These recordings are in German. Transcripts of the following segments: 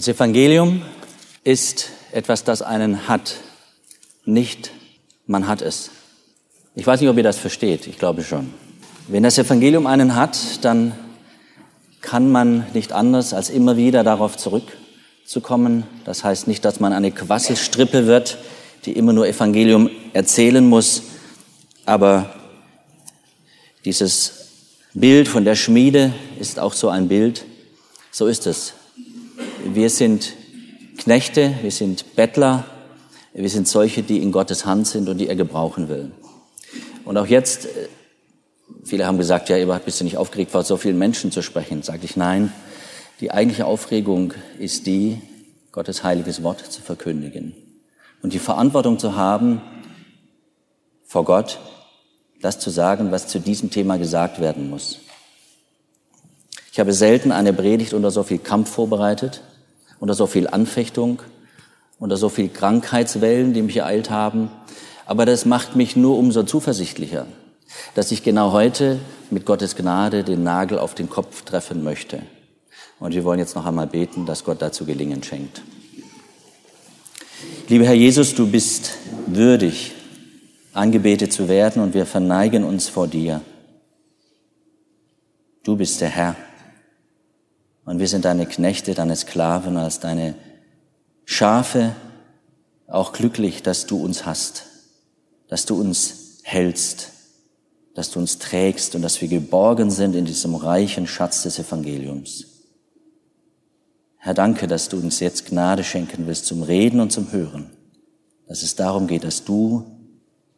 Das Evangelium ist etwas, das einen hat, nicht man hat es. Ich weiß nicht, ob ihr das versteht, ich glaube schon. Wenn das Evangelium einen hat, dann kann man nicht anders, als immer wieder darauf zurückzukommen. Das heißt nicht, dass man eine Quasselstrippe wird, die immer nur Evangelium erzählen muss, aber dieses Bild von der Schmiede ist auch so ein Bild. So ist es wir sind Knechte, wir sind Bettler, wir sind solche, die in Gottes Hand sind und die er gebrauchen will. Und auch jetzt, äh, viele haben gesagt, ja, Eberhard, bist du nicht aufgeregt, vor so vielen Menschen zu sprechen? Sage ich, nein. Die eigentliche Aufregung ist die, Gottes heiliges Wort zu verkündigen und die Verantwortung zu haben, vor Gott das zu sagen, was zu diesem Thema gesagt werden muss. Ich habe selten eine Predigt unter so viel Kampf vorbereitet unter so viel Anfechtung, unter so viel Krankheitswellen, die mich ereilt haben. Aber das macht mich nur umso zuversichtlicher, dass ich genau heute mit Gottes Gnade den Nagel auf den Kopf treffen möchte. Und wir wollen jetzt noch einmal beten, dass Gott dazu Gelingen schenkt. Lieber Herr Jesus, du bist würdig, angebetet zu werden und wir verneigen uns vor dir. Du bist der Herr. Und wir sind deine Knechte, deine Sklaven, als deine Schafe auch glücklich, dass du uns hast, dass du uns hältst, dass du uns trägst und dass wir geborgen sind in diesem reichen Schatz des Evangeliums. Herr, danke, dass du uns jetzt Gnade schenken willst zum Reden und zum Hören, dass es darum geht, dass du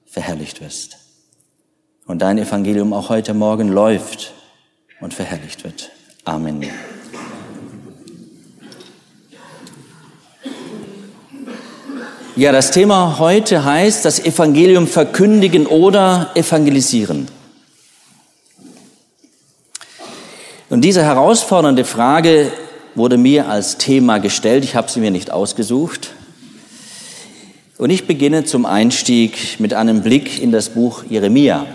verherrlicht wirst und dein Evangelium auch heute Morgen läuft und verherrlicht wird. Amen. Ja, das Thema heute heißt das Evangelium verkündigen oder evangelisieren. Und diese herausfordernde Frage wurde mir als Thema gestellt. Ich habe sie mir nicht ausgesucht. Und ich beginne zum Einstieg mit einem Blick in das Buch Jeremia.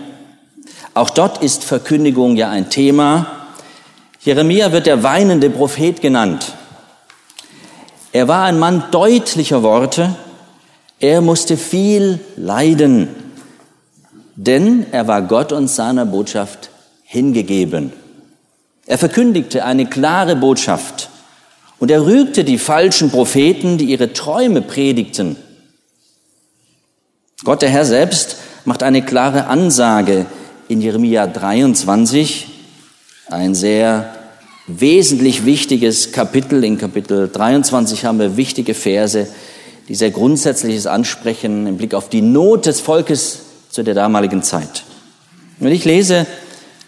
Auch dort ist Verkündigung ja ein Thema. Jeremia wird der weinende Prophet genannt. Er war ein Mann deutlicher Worte, er musste viel leiden, denn er war Gott und seiner Botschaft hingegeben. Er verkündigte eine klare Botschaft und er rügte die falschen Propheten, die ihre Träume predigten. Gott der Herr selbst macht eine klare Ansage in Jeremia 23, ein sehr wesentlich wichtiges Kapitel. In Kapitel 23 haben wir wichtige Verse, die sehr grundsätzliches ansprechen im Blick auf die Not des Volkes zu der damaligen Zeit. Und ich lese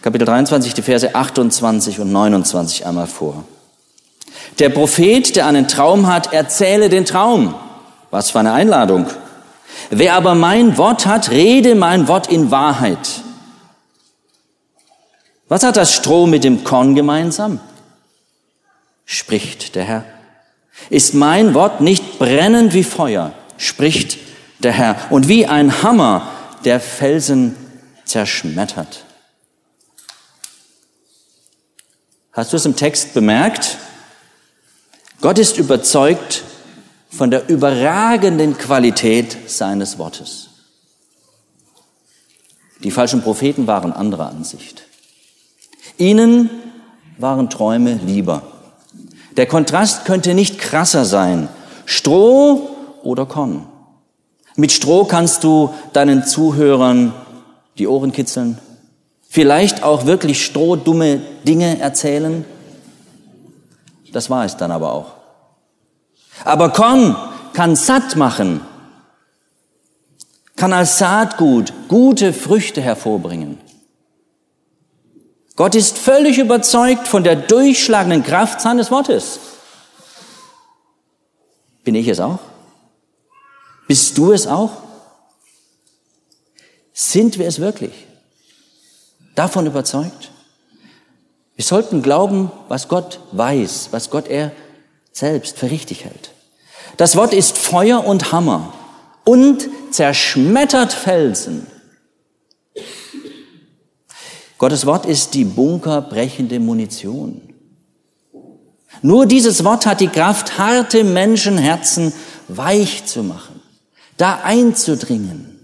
Kapitel 23, die Verse 28 und 29 einmal vor. Der Prophet, der einen Traum hat, erzähle den Traum. Was für eine Einladung. Wer aber mein Wort hat, rede mein Wort in Wahrheit. Was hat das Stroh mit dem Korn gemeinsam? Spricht der Herr. Ist mein Wort nicht brennend wie Feuer, spricht der Herr, und wie ein Hammer, der Felsen zerschmettert. Hast du es im Text bemerkt? Gott ist überzeugt von der überragenden Qualität seines Wortes. Die falschen Propheten waren anderer Ansicht. Ihnen waren Träume lieber. Der Kontrast könnte nicht krasser sein. Stroh oder Korn. Mit Stroh kannst du deinen Zuhörern die Ohren kitzeln, vielleicht auch wirklich strohdumme Dinge erzählen. Das war es dann aber auch. Aber Korn kann satt machen, kann als Saatgut gute Früchte hervorbringen. Gott ist völlig überzeugt von der durchschlagenden Kraft seines Wortes. Bin ich es auch? Bist du es auch? Sind wir es wirklich? Davon überzeugt? Wir sollten glauben, was Gott weiß, was Gott er selbst für richtig hält. Das Wort ist Feuer und Hammer und zerschmettert Felsen. Gottes Wort ist die bunkerbrechende Munition. Nur dieses Wort hat die Kraft, harte Menschenherzen weich zu machen, da einzudringen.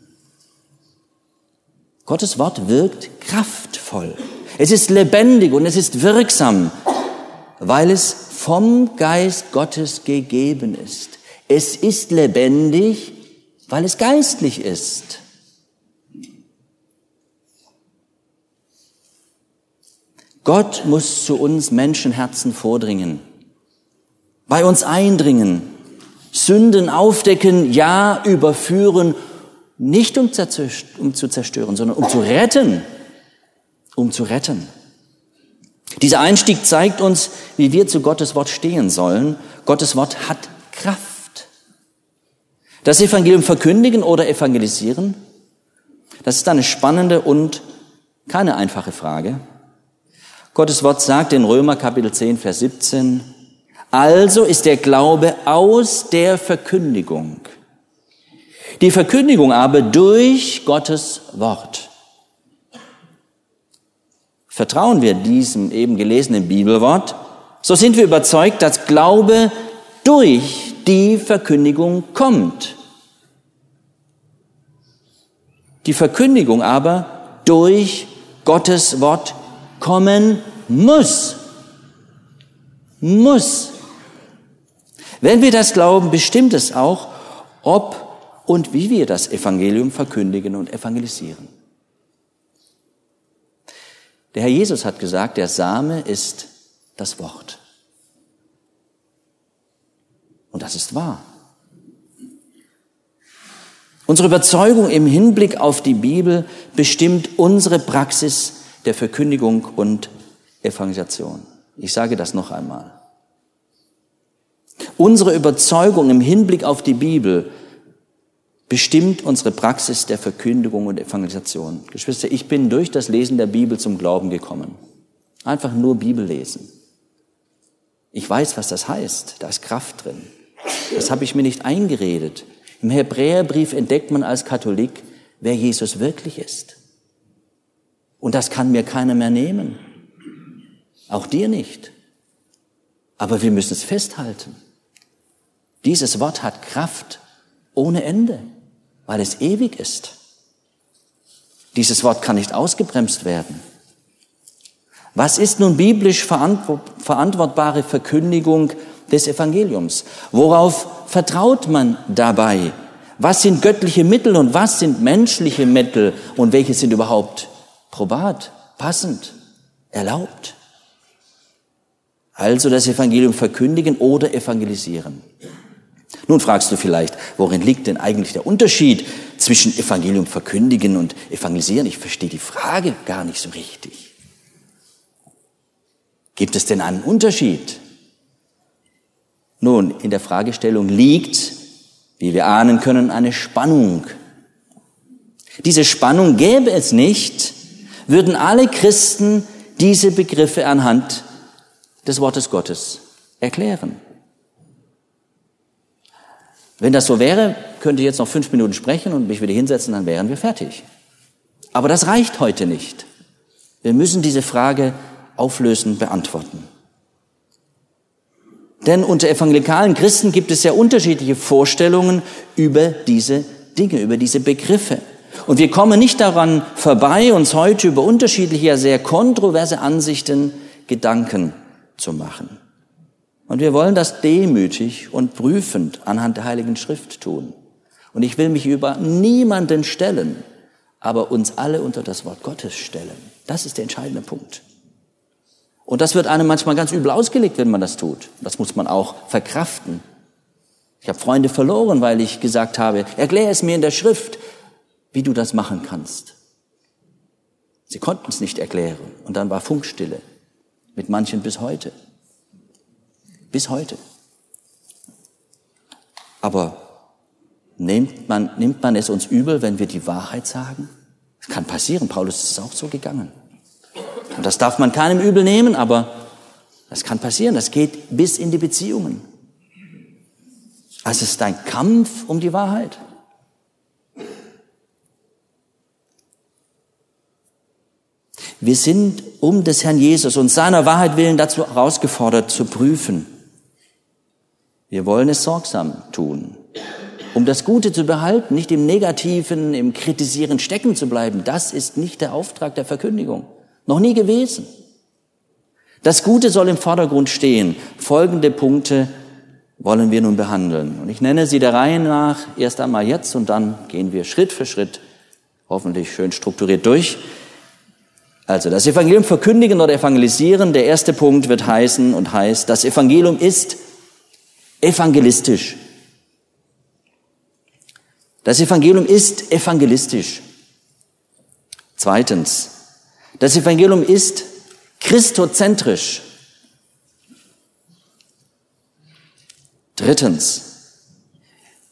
Gottes Wort wirkt kraftvoll. Es ist lebendig und es ist wirksam, weil es vom Geist Gottes gegeben ist. Es ist lebendig, weil es geistlich ist. Gott muss zu uns Menschenherzen vordringen, bei uns eindringen, Sünden aufdecken, ja überführen, nicht um, um zu zerstören, sondern um zu retten, um zu retten. Dieser Einstieg zeigt uns, wie wir zu Gottes Wort stehen sollen. Gottes Wort hat Kraft. Das Evangelium verkündigen oder evangelisieren, das ist eine spannende und keine einfache Frage. Gottes Wort sagt in Römer Kapitel 10, Vers 17, also ist der Glaube aus der Verkündigung. Die Verkündigung aber durch Gottes Wort. Vertrauen wir diesem eben gelesenen Bibelwort, so sind wir überzeugt, dass Glaube durch die Verkündigung kommt. Die Verkündigung aber durch Gottes Wort kommen muss. Muss. Wenn wir das glauben, bestimmt es auch, ob und wie wir das Evangelium verkündigen und evangelisieren. Der Herr Jesus hat gesagt, der Same ist das Wort. Und das ist wahr. Unsere Überzeugung im Hinblick auf die Bibel bestimmt unsere Praxis der Verkündigung und Evangelisation. Ich sage das noch einmal. Unsere Überzeugung im Hinblick auf die Bibel bestimmt unsere Praxis der Verkündigung und Evangelisation. Geschwister, ich bin durch das Lesen der Bibel zum Glauben gekommen. Einfach nur Bibel lesen. Ich weiß, was das heißt. Da ist Kraft drin. Das habe ich mir nicht eingeredet. Im Hebräerbrief entdeckt man als Katholik, wer Jesus wirklich ist. Und das kann mir keiner mehr nehmen. Auch dir nicht. Aber wir müssen es festhalten. Dieses Wort hat Kraft ohne Ende, weil es ewig ist. Dieses Wort kann nicht ausgebremst werden. Was ist nun biblisch verantwortbare Verkündigung des Evangeliums? Worauf vertraut man dabei? Was sind göttliche Mittel und was sind menschliche Mittel und welche sind überhaupt probat, passend, erlaubt. Also das Evangelium verkündigen oder evangelisieren. Nun fragst du vielleicht, worin liegt denn eigentlich der Unterschied zwischen Evangelium verkündigen und evangelisieren? Ich verstehe die Frage gar nicht so richtig. Gibt es denn einen Unterschied? Nun, in der Fragestellung liegt, wie wir ahnen können, eine Spannung. Diese Spannung gäbe es nicht, würden alle Christen diese Begriffe anhand des Wortes Gottes erklären. Wenn das so wäre, könnte ich jetzt noch fünf Minuten sprechen und mich wieder hinsetzen, dann wären wir fertig. Aber das reicht heute nicht. Wir müssen diese Frage auflösen, beantworten. Denn unter evangelikalen Christen gibt es ja unterschiedliche Vorstellungen über diese Dinge, über diese Begriffe. Und wir kommen nicht daran vorbei, uns heute über unterschiedliche, ja sehr kontroverse Ansichten Gedanken zu machen. Und wir wollen das demütig und prüfend anhand der Heiligen Schrift tun. Und ich will mich über niemanden stellen, aber uns alle unter das Wort Gottes stellen. Das ist der entscheidende Punkt. Und das wird einem manchmal ganz übel ausgelegt, wenn man das tut. Das muss man auch verkraften. Ich habe Freunde verloren, weil ich gesagt habe, erkläre es mir in der Schrift, wie du das machen kannst. Sie konnten es nicht erklären. Und dann war Funkstille. Mit manchen bis heute. Bis heute. Aber nimmt man, nimmt man es uns übel, wenn wir die Wahrheit sagen? Das kann passieren. Paulus ist es auch so gegangen. Und das darf man keinem übel nehmen, aber das kann passieren. Das geht bis in die Beziehungen. Also es ist ein Kampf um die Wahrheit. Wir sind um des Herrn Jesus und seiner Wahrheit willen dazu herausgefordert, zu prüfen. Wir wollen es sorgsam tun, um das Gute zu behalten, nicht im Negativen, im Kritisieren stecken zu bleiben. Das ist nicht der Auftrag der Verkündigung. Noch nie gewesen. Das Gute soll im Vordergrund stehen. Folgende Punkte wollen wir nun behandeln. Und ich nenne sie der Reihe nach erst einmal jetzt und dann gehen wir Schritt für Schritt, hoffentlich schön strukturiert durch. Also das Evangelium verkündigen oder evangelisieren, der erste Punkt wird heißen und heißt, das Evangelium ist evangelistisch. Das Evangelium ist evangelistisch. Zweitens, das Evangelium ist christozentrisch. Drittens,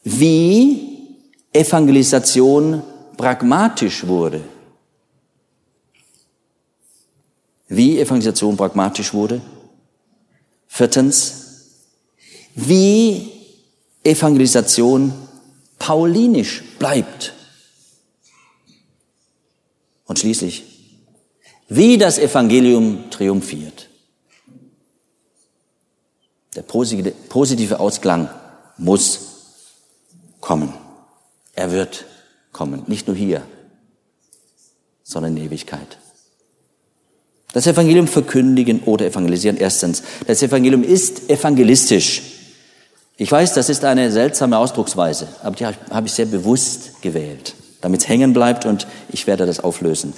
wie Evangelisation pragmatisch wurde. Wie Evangelisation pragmatisch wurde. Viertens, wie Evangelisation paulinisch bleibt. Und schließlich, wie das Evangelium triumphiert. Der positive Ausklang muss kommen. Er wird kommen. Nicht nur hier, sondern in Ewigkeit. Das Evangelium verkündigen oder evangelisieren. Erstens, das Evangelium ist evangelistisch. Ich weiß, das ist eine seltsame Ausdrucksweise, aber die habe ich sehr bewusst gewählt, damit es hängen bleibt und ich werde das auflösen.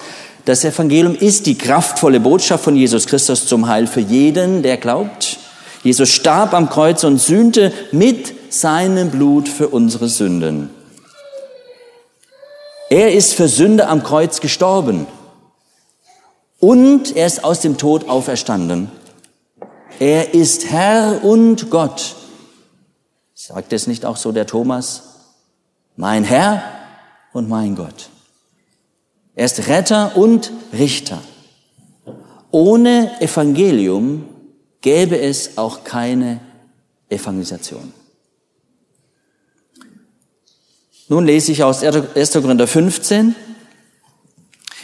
Das Evangelium ist die kraftvolle Botschaft von Jesus Christus zum Heil für jeden, der glaubt. Jesus starb am Kreuz und sühnte mit seinem Blut für unsere Sünden. Er ist für Sünde am Kreuz gestorben. Und er ist aus dem Tod auferstanden. Er ist Herr und Gott. Sagt es nicht auch so der Thomas? Mein Herr und mein Gott. Er ist Retter und Richter. Ohne Evangelium gäbe es auch keine Evangelisation. Nun lese ich aus 1. Korinther 15,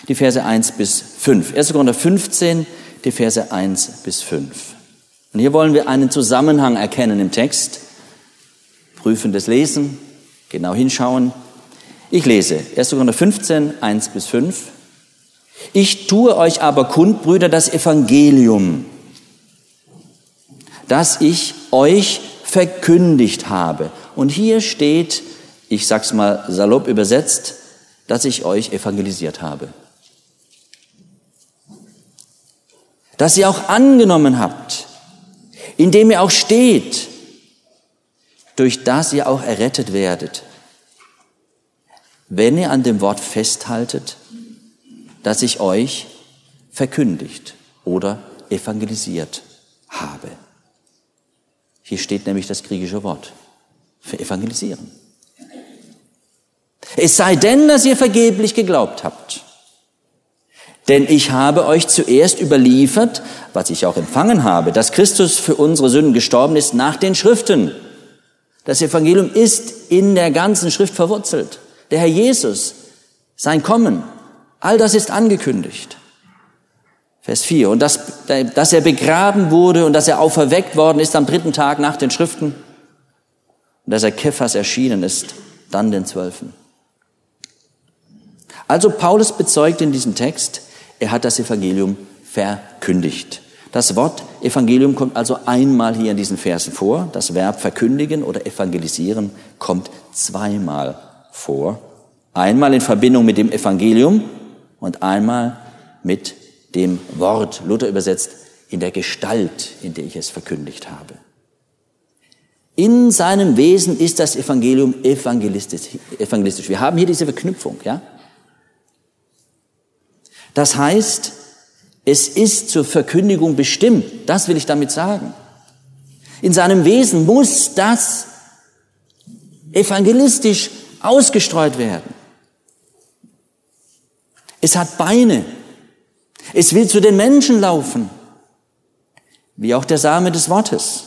die Verse 1 bis 5. 1. Korinther 15, die Verse 1 bis 5. Und hier wollen wir einen Zusammenhang erkennen im Text. Prüfendes Lesen, genau hinschauen. Ich lese 1. Korinther 15, 1 bis 5. Ich tue euch aber kund, Brüder, das Evangelium, das ich euch verkündigt habe. Und hier steht, ich sag's mal salopp übersetzt, dass ich euch evangelisiert habe. Das ihr auch angenommen habt, in dem ihr auch steht, durch das ihr auch errettet werdet, wenn ihr an dem Wort festhaltet, das ich euch verkündigt oder evangelisiert habe. Hier steht nämlich das griechische Wort für evangelisieren. Es sei denn, dass ihr vergeblich geglaubt habt. Denn ich habe euch zuerst überliefert, was ich auch empfangen habe, dass Christus für unsere Sünden gestorben ist nach den Schriften. Das Evangelium ist in der ganzen Schrift verwurzelt. Der Herr Jesus, sein Kommen, all das ist angekündigt. Vers 4. Und dass, dass er begraben wurde und dass er auferweckt worden ist am dritten Tag nach den Schriften und dass er Kephas erschienen ist, dann den Zwölfen. Also Paulus bezeugt in diesem Text, er hat das Evangelium verkündigt. Das Wort Evangelium kommt also einmal hier in diesen Versen vor. Das Verb verkündigen oder evangelisieren kommt zweimal vor. Einmal in Verbindung mit dem Evangelium und einmal mit dem Wort. Luther übersetzt in der Gestalt, in der ich es verkündigt habe. In seinem Wesen ist das Evangelium evangelistisch. Wir haben hier diese Verknüpfung, ja? Das heißt, es ist zur Verkündigung bestimmt. Das will ich damit sagen. In seinem Wesen muss das evangelistisch ausgestreut werden. Es hat Beine. Es will zu den Menschen laufen, wie auch der Same des Wortes.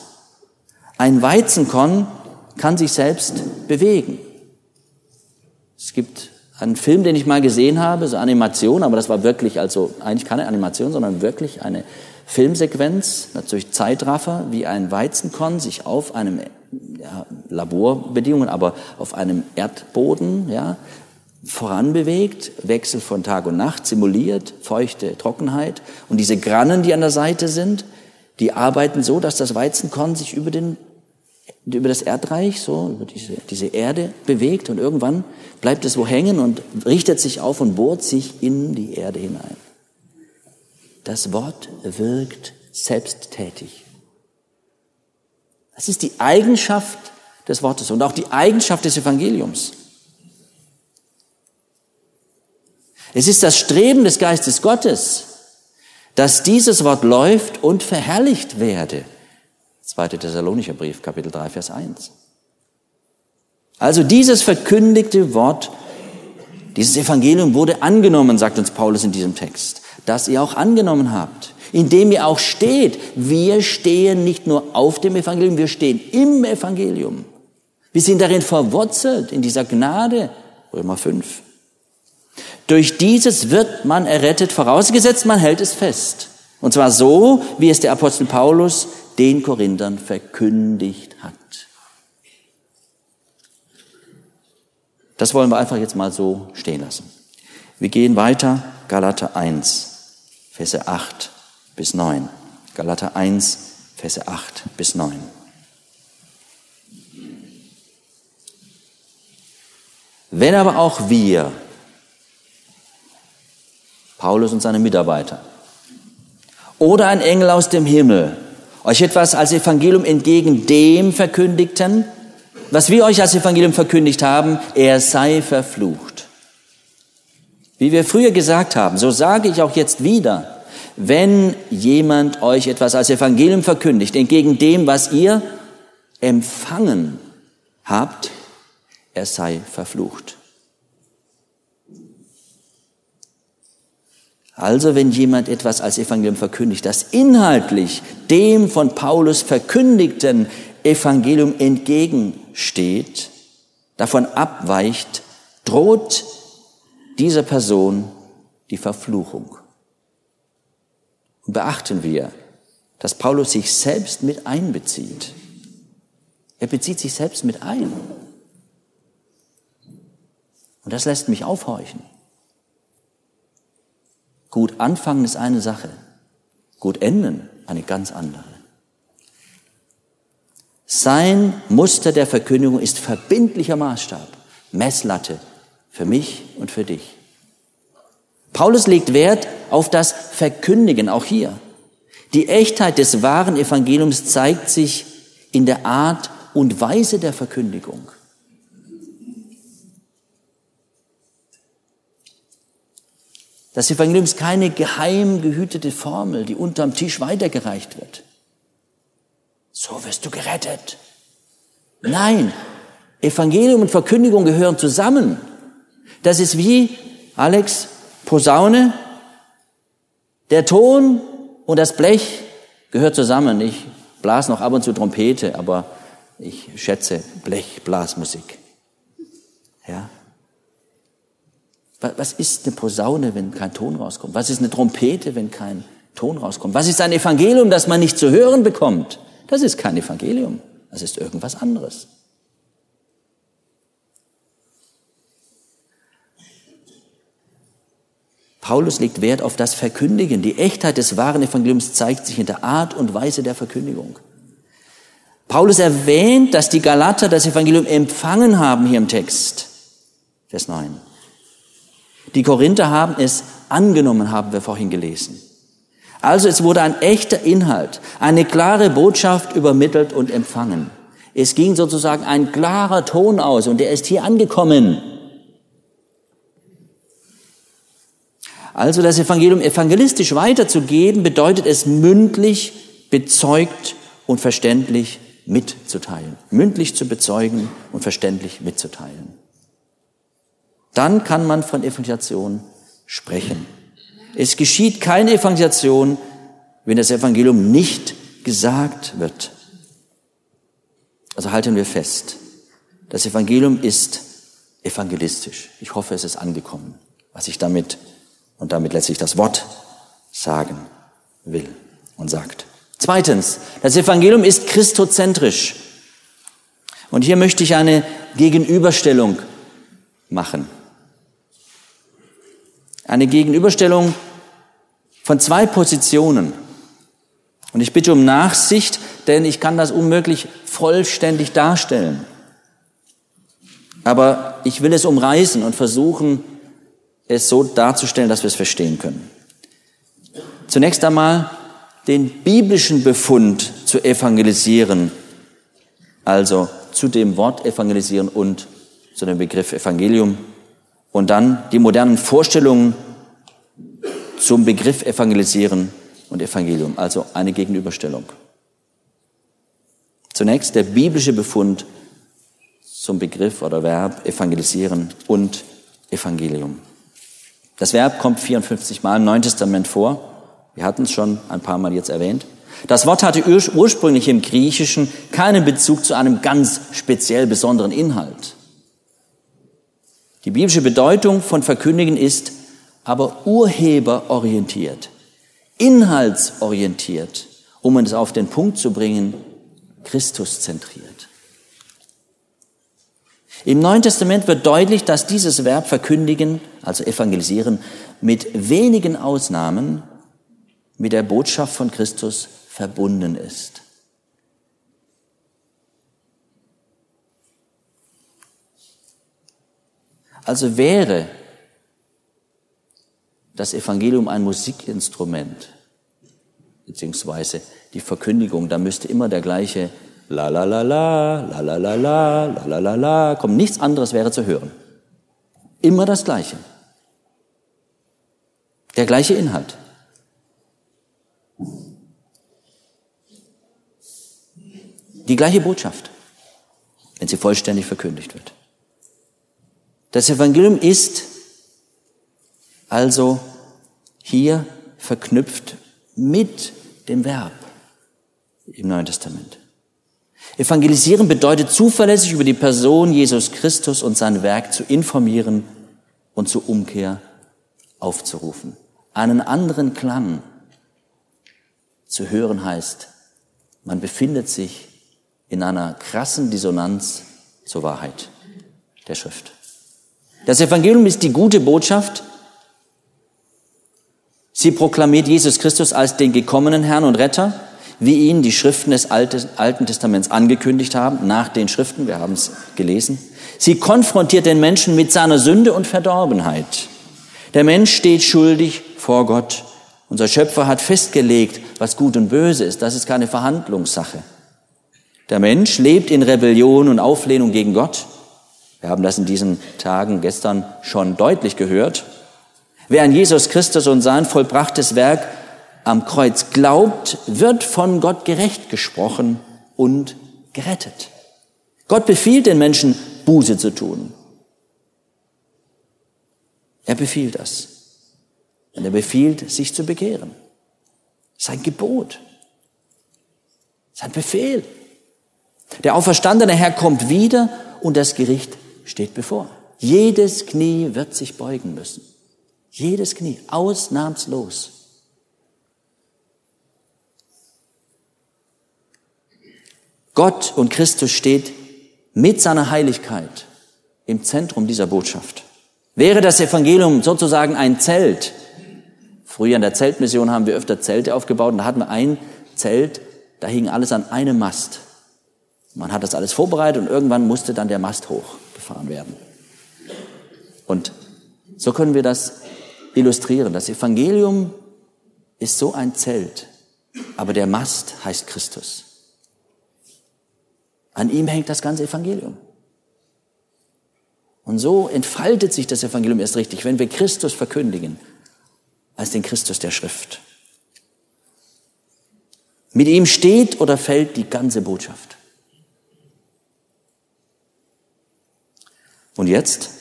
Ein Weizenkorn kann sich selbst bewegen. Es gibt einen Film, den ich mal gesehen habe, so Animation, aber das war wirklich, also eigentlich keine Animation, sondern wirklich eine Filmsequenz, natürlich Zeitraffer, wie ein Weizenkorn sich auf einem ja, Laborbedingungen, aber auf einem Erdboden ja, voranbewegt, Wechsel von Tag und Nacht, simuliert, feuchte Trockenheit. Und diese Grannen, die an der Seite sind, die arbeiten so, dass das Weizenkorn sich über den über das Erdreich, so über diese, diese Erde bewegt und irgendwann bleibt es wo hängen und richtet sich auf und bohrt sich in die Erde hinein. Das Wort wirkt selbsttätig. Das ist die Eigenschaft des Wortes und auch die Eigenschaft des Evangeliums. Es ist das Streben des Geistes Gottes, dass dieses Wort läuft und verherrlicht werde. 2. Thessalonicher Brief, Kapitel 3, Vers 1. Also dieses verkündigte Wort, dieses Evangelium wurde angenommen, sagt uns Paulus in diesem Text, dass ihr auch angenommen habt, indem ihr auch steht. Wir stehen nicht nur auf dem Evangelium, wir stehen im Evangelium. Wir sind darin verwurzelt, in dieser Gnade, Römer 5. Durch dieses wird man errettet, vorausgesetzt man hält es fest. Und zwar so, wie es der Apostel Paulus den Korinthern verkündigt hat. Das wollen wir einfach jetzt mal so stehen lassen. Wir gehen weiter, Galater 1, Verse 8 bis 9. Galater 1, Verse 8 bis 9. Wenn aber auch wir, Paulus und seine Mitarbeiter, oder ein Engel aus dem Himmel euch etwas als Evangelium entgegen dem verkündigten, was wir euch als Evangelium verkündigt haben, er sei verflucht. Wie wir früher gesagt haben, so sage ich auch jetzt wieder, wenn jemand euch etwas als Evangelium verkündigt, entgegen dem, was ihr empfangen habt, er sei verflucht. Also wenn jemand etwas als Evangelium verkündigt, das inhaltlich dem von Paulus verkündigten Evangelium entgegensteht, davon abweicht, droht dieser Person die Verfluchung. Und beachten wir, dass Paulus sich selbst mit einbezieht. Er bezieht sich selbst mit ein. Und das lässt mich aufhorchen. Gut anfangen ist eine Sache, gut enden eine ganz andere. Sein Muster der Verkündigung ist verbindlicher Maßstab, Messlatte für mich und für dich. Paulus legt Wert auf das Verkündigen, auch hier. Die Echtheit des wahren Evangeliums zeigt sich in der Art und Weise der Verkündigung. Das Evangelium ist keine geheim gehütete Formel, die unterm Tisch weitergereicht wird. So wirst du gerettet. Nein, Evangelium und Verkündigung gehören zusammen. Das ist wie, Alex, Posaune, der Ton und das Blech gehört zusammen. Ich blas noch ab und zu Trompete, aber ich schätze Blech, Blasmusik. Ja? Was ist eine Posaune, wenn kein Ton rauskommt? Was ist eine Trompete, wenn kein Ton rauskommt? Was ist ein Evangelium, das man nicht zu hören bekommt? Das ist kein Evangelium. Das ist irgendwas anderes. Paulus legt Wert auf das Verkündigen. Die Echtheit des wahren Evangeliums zeigt sich in der Art und Weise der Verkündigung. Paulus erwähnt, dass die Galater das Evangelium empfangen haben hier im Text. Vers 9. Die Korinther haben es angenommen, haben wir vorhin gelesen. Also es wurde ein echter Inhalt, eine klare Botschaft übermittelt und empfangen. Es ging sozusagen ein klarer Ton aus und der ist hier angekommen. Also das Evangelium evangelistisch weiterzugeben, bedeutet es mündlich, bezeugt und verständlich mitzuteilen. Mündlich zu bezeugen und verständlich mitzuteilen. Dann kann man von Evangelisation sprechen. Es geschieht keine Evangelisation, wenn das Evangelium nicht gesagt wird. Also halten wir fest, das Evangelium ist evangelistisch. Ich hoffe, es ist angekommen, was ich damit und damit letztlich das Wort sagen will und sagt. Zweitens, das Evangelium ist christozentrisch. Und hier möchte ich eine Gegenüberstellung machen. Eine Gegenüberstellung von zwei Positionen. Und ich bitte um Nachsicht, denn ich kann das unmöglich vollständig darstellen. Aber ich will es umreißen und versuchen, es so darzustellen, dass wir es verstehen können. Zunächst einmal den biblischen Befund zu evangelisieren, also zu dem Wort evangelisieren und zu dem Begriff Evangelium und dann die modernen Vorstellungen zum Begriff evangelisieren und Evangelium, also eine Gegenüberstellung. Zunächst der biblische Befund zum Begriff oder Verb evangelisieren und Evangelium. Das Verb kommt 54 Mal im Neuen Testament vor. Wir hatten es schon ein paar Mal jetzt erwähnt. Das Wort hatte ursprünglich im Griechischen keinen Bezug zu einem ganz speziell besonderen Inhalt. Die biblische Bedeutung von Verkündigen ist aber urheberorientiert, inhaltsorientiert, um es auf den Punkt zu bringen, Christus zentriert. Im Neuen Testament wird deutlich, dass dieses Verb verkündigen, also evangelisieren, mit wenigen Ausnahmen mit der Botschaft von Christus verbunden ist. Also wäre das Evangelium ein Musikinstrument, beziehungsweise die Verkündigung, da müsste immer der gleiche la la la la, la la la la, la la la la kommen. Nichts anderes wäre zu hören. Immer das Gleiche. Der gleiche Inhalt. Die gleiche Botschaft, wenn sie vollständig verkündigt wird. Das Evangelium ist also hier verknüpft mit dem Verb im Neuen Testament. Evangelisieren bedeutet zuverlässig über die Person Jesus Christus und sein Werk zu informieren und zur Umkehr aufzurufen. Einen anderen Klang zu hören heißt, man befindet sich in einer krassen Dissonanz zur Wahrheit der Schrift. Das Evangelium ist die gute Botschaft. Sie proklamiert Jesus Christus als den gekommenen Herrn und Retter, wie ihn die Schriften des Alten Testaments angekündigt haben, nach den Schriften, wir haben es gelesen. Sie konfrontiert den Menschen mit seiner Sünde und Verdorbenheit. Der Mensch steht schuldig vor Gott. Unser Schöpfer hat festgelegt, was gut und böse ist. Das ist keine Verhandlungssache. Der Mensch lebt in Rebellion und Auflehnung gegen Gott. Wir haben das in diesen Tagen gestern schon deutlich gehört. Wer an Jesus Christus und sein vollbrachtes Werk am Kreuz glaubt, wird von Gott gerecht gesprochen und gerettet. Gott befiehlt den Menschen, Buße zu tun. Er befiehlt das. Und er befiehlt, sich zu bekehren. Sein Gebot. Sein Befehl. Der auferstandene Herr kommt wieder und das Gericht steht bevor. Jedes Knie wird sich beugen müssen. Jedes Knie, ausnahmslos. Gott und Christus steht mit seiner Heiligkeit im Zentrum dieser Botschaft. Wäre das Evangelium sozusagen ein Zelt, Früher in der Zeltmission haben wir öfter Zelte aufgebaut und da hatten wir ein Zelt, da hing alles an einem Mast. Man hat das alles vorbereitet und irgendwann musste dann der Mast hochgefahren werden. Und so können wir das illustrieren. Das Evangelium ist so ein Zelt, aber der Mast heißt Christus. An ihm hängt das ganze Evangelium. Und so entfaltet sich das Evangelium erst richtig, wenn wir Christus verkündigen, als den Christus der Schrift. Mit ihm steht oder fällt die ganze Botschaft. Und jetzt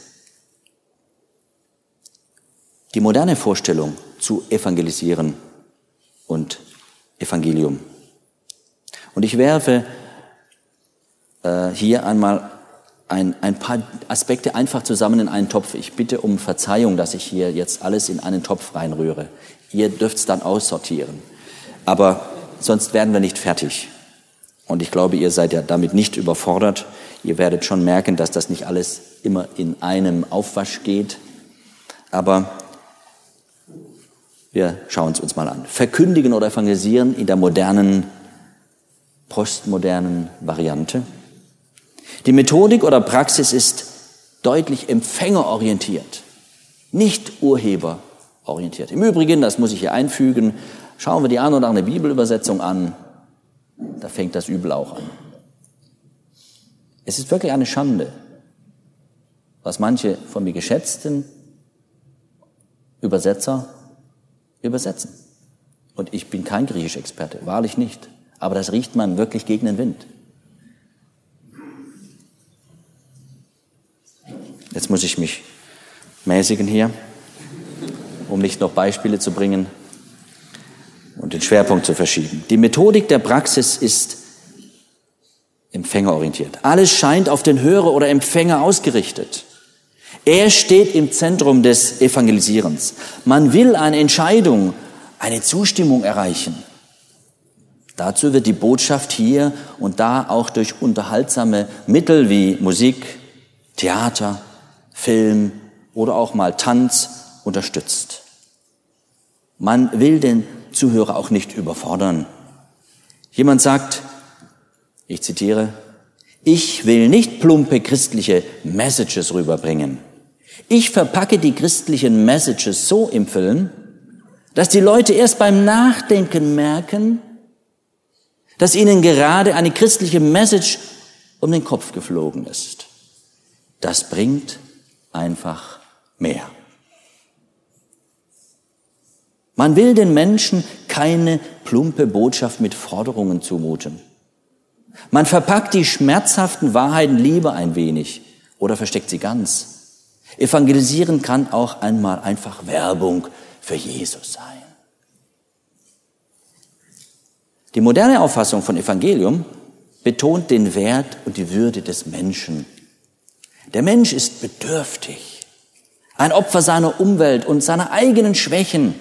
die moderne Vorstellung zu evangelisieren und Evangelium. Und ich werfe äh, hier einmal ein, ein paar Aspekte einfach zusammen in einen Topf. Ich bitte um Verzeihung, dass ich hier jetzt alles in einen Topf reinrühre. Ihr dürft es dann aussortieren. Aber sonst werden wir nicht fertig. Und ich glaube, ihr seid ja damit nicht überfordert. Ihr werdet schon merken, dass das nicht alles immer in einem Aufwasch geht. Aber wir schauen es uns mal an. Verkündigen oder evangelisieren in der modernen, postmodernen Variante. Die Methodik oder Praxis ist deutlich empfängerorientiert, nicht urheberorientiert. Im Übrigen, das muss ich hier einfügen, schauen wir die eine oder andere Bibelübersetzung an, da fängt das Übel auch an. Es ist wirklich eine Schande, was manche von mir geschätzten Übersetzer übersetzen. Und ich bin kein Griechisch-Experte, wahrlich nicht. Aber das riecht man wirklich gegen den Wind. Jetzt muss ich mich mäßigen hier, um nicht noch Beispiele zu bringen und den Schwerpunkt zu verschieben. Die Methodik der Praxis ist empfängerorientiert. Alles scheint auf den Hörer oder Empfänger ausgerichtet. Er steht im Zentrum des Evangelisierens. Man will eine Entscheidung, eine Zustimmung erreichen. Dazu wird die Botschaft hier und da auch durch unterhaltsame Mittel wie Musik, Theater, Film oder auch mal Tanz unterstützt. Man will den Zuhörer auch nicht überfordern. Jemand sagt, ich zitiere, ich will nicht plumpe christliche Messages rüberbringen. Ich verpacke die christlichen Messages so im Film, dass die Leute erst beim Nachdenken merken, dass ihnen gerade eine christliche Message um den Kopf geflogen ist. Das bringt einfach mehr. Man will den Menschen keine plumpe Botschaft mit Forderungen zumuten. Man verpackt die schmerzhaften Wahrheiten lieber ein wenig oder versteckt sie ganz. Evangelisieren kann auch einmal einfach Werbung für Jesus sein. Die moderne Auffassung von Evangelium betont den Wert und die Würde des Menschen. Der Mensch ist bedürftig, ein Opfer seiner Umwelt und seiner eigenen Schwächen.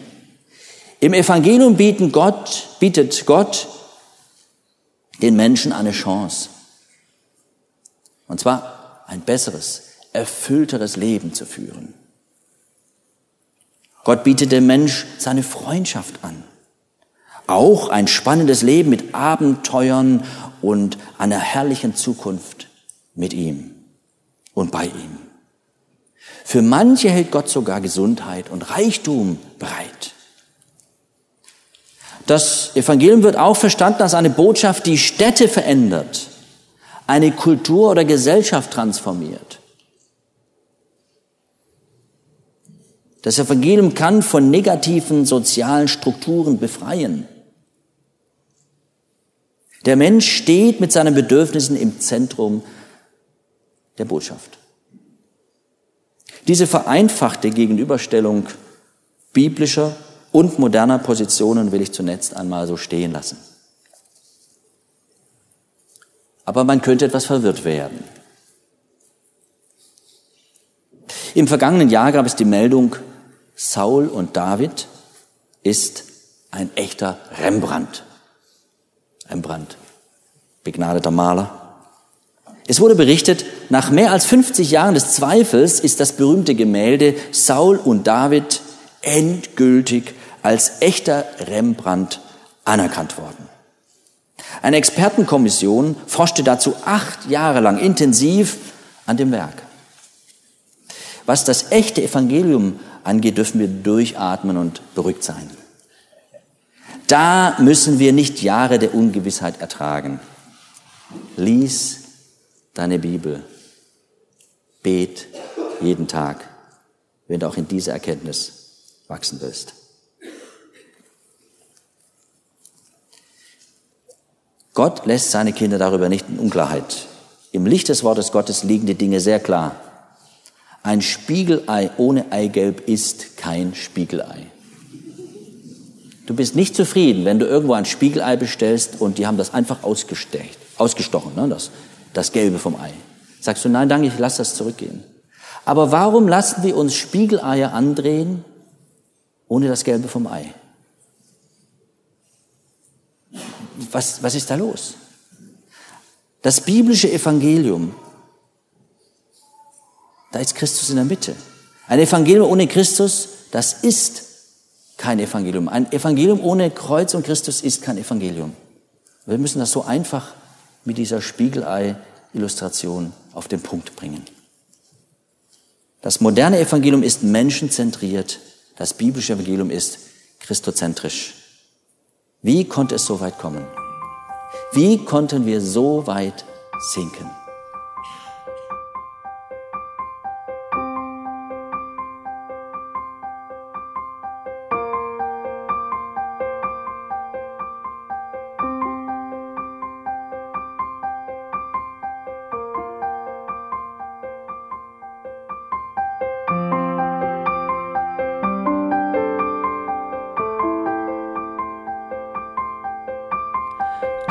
Im Evangelium bieten Gott, bietet Gott den Menschen eine Chance. Und zwar ein besseres, erfüllteres Leben zu führen. Gott bietet dem Mensch seine Freundschaft an. Auch ein spannendes Leben mit Abenteuern und einer herrlichen Zukunft mit ihm und bei ihm. Für manche hält Gott sogar Gesundheit und Reichtum bereit. Das Evangelium wird auch verstanden als eine Botschaft, die Städte verändert, eine Kultur oder Gesellschaft transformiert. Das Evangelium kann von negativen sozialen Strukturen befreien. Der Mensch steht mit seinen Bedürfnissen im Zentrum der Botschaft. Diese vereinfachte Gegenüberstellung biblischer und moderner Positionen will ich zunächst einmal so stehen lassen. Aber man könnte etwas verwirrt werden. Im vergangenen Jahr gab es die Meldung, Saul und David ist ein echter Rembrandt. Rembrandt, begnadeter Maler. Es wurde berichtet, nach mehr als 50 Jahren des Zweifels ist das berühmte Gemälde Saul und David endgültig als echter Rembrandt anerkannt worden. Eine Expertenkommission forschte dazu acht Jahre lang intensiv an dem Werk. Was das echte Evangelium angeht, dürfen wir durchatmen und beruhigt sein. Da müssen wir nicht Jahre der Ungewissheit ertragen. Lies deine Bibel. Bet jeden Tag, wenn du auch in dieser Erkenntnis wachsen willst. Gott lässt seine Kinder darüber nicht in Unklarheit. Im Licht des Wortes Gottes liegen die Dinge sehr klar. Ein Spiegelei ohne Eigelb ist kein Spiegelei. Du bist nicht zufrieden, wenn du irgendwo ein Spiegelei bestellst und die haben das einfach ausgestochen, ne, das, das Gelbe vom Ei. Sagst du, nein, danke, ich lasse das zurückgehen. Aber warum lassen wir uns Spiegeleier andrehen ohne das Gelbe vom Ei? Was, was ist da los? Das biblische Evangelium, da ist Christus in der Mitte. Ein Evangelium ohne Christus, das ist kein Evangelium. Ein Evangelium ohne Kreuz und Christus ist kein Evangelium. Wir müssen das so einfach mit dieser Spiegelei-Illustration auf den Punkt bringen. Das moderne Evangelium ist menschenzentriert, das biblische Evangelium ist christozentrisch. Wie konnte es so weit kommen? Wie konnten wir so weit sinken?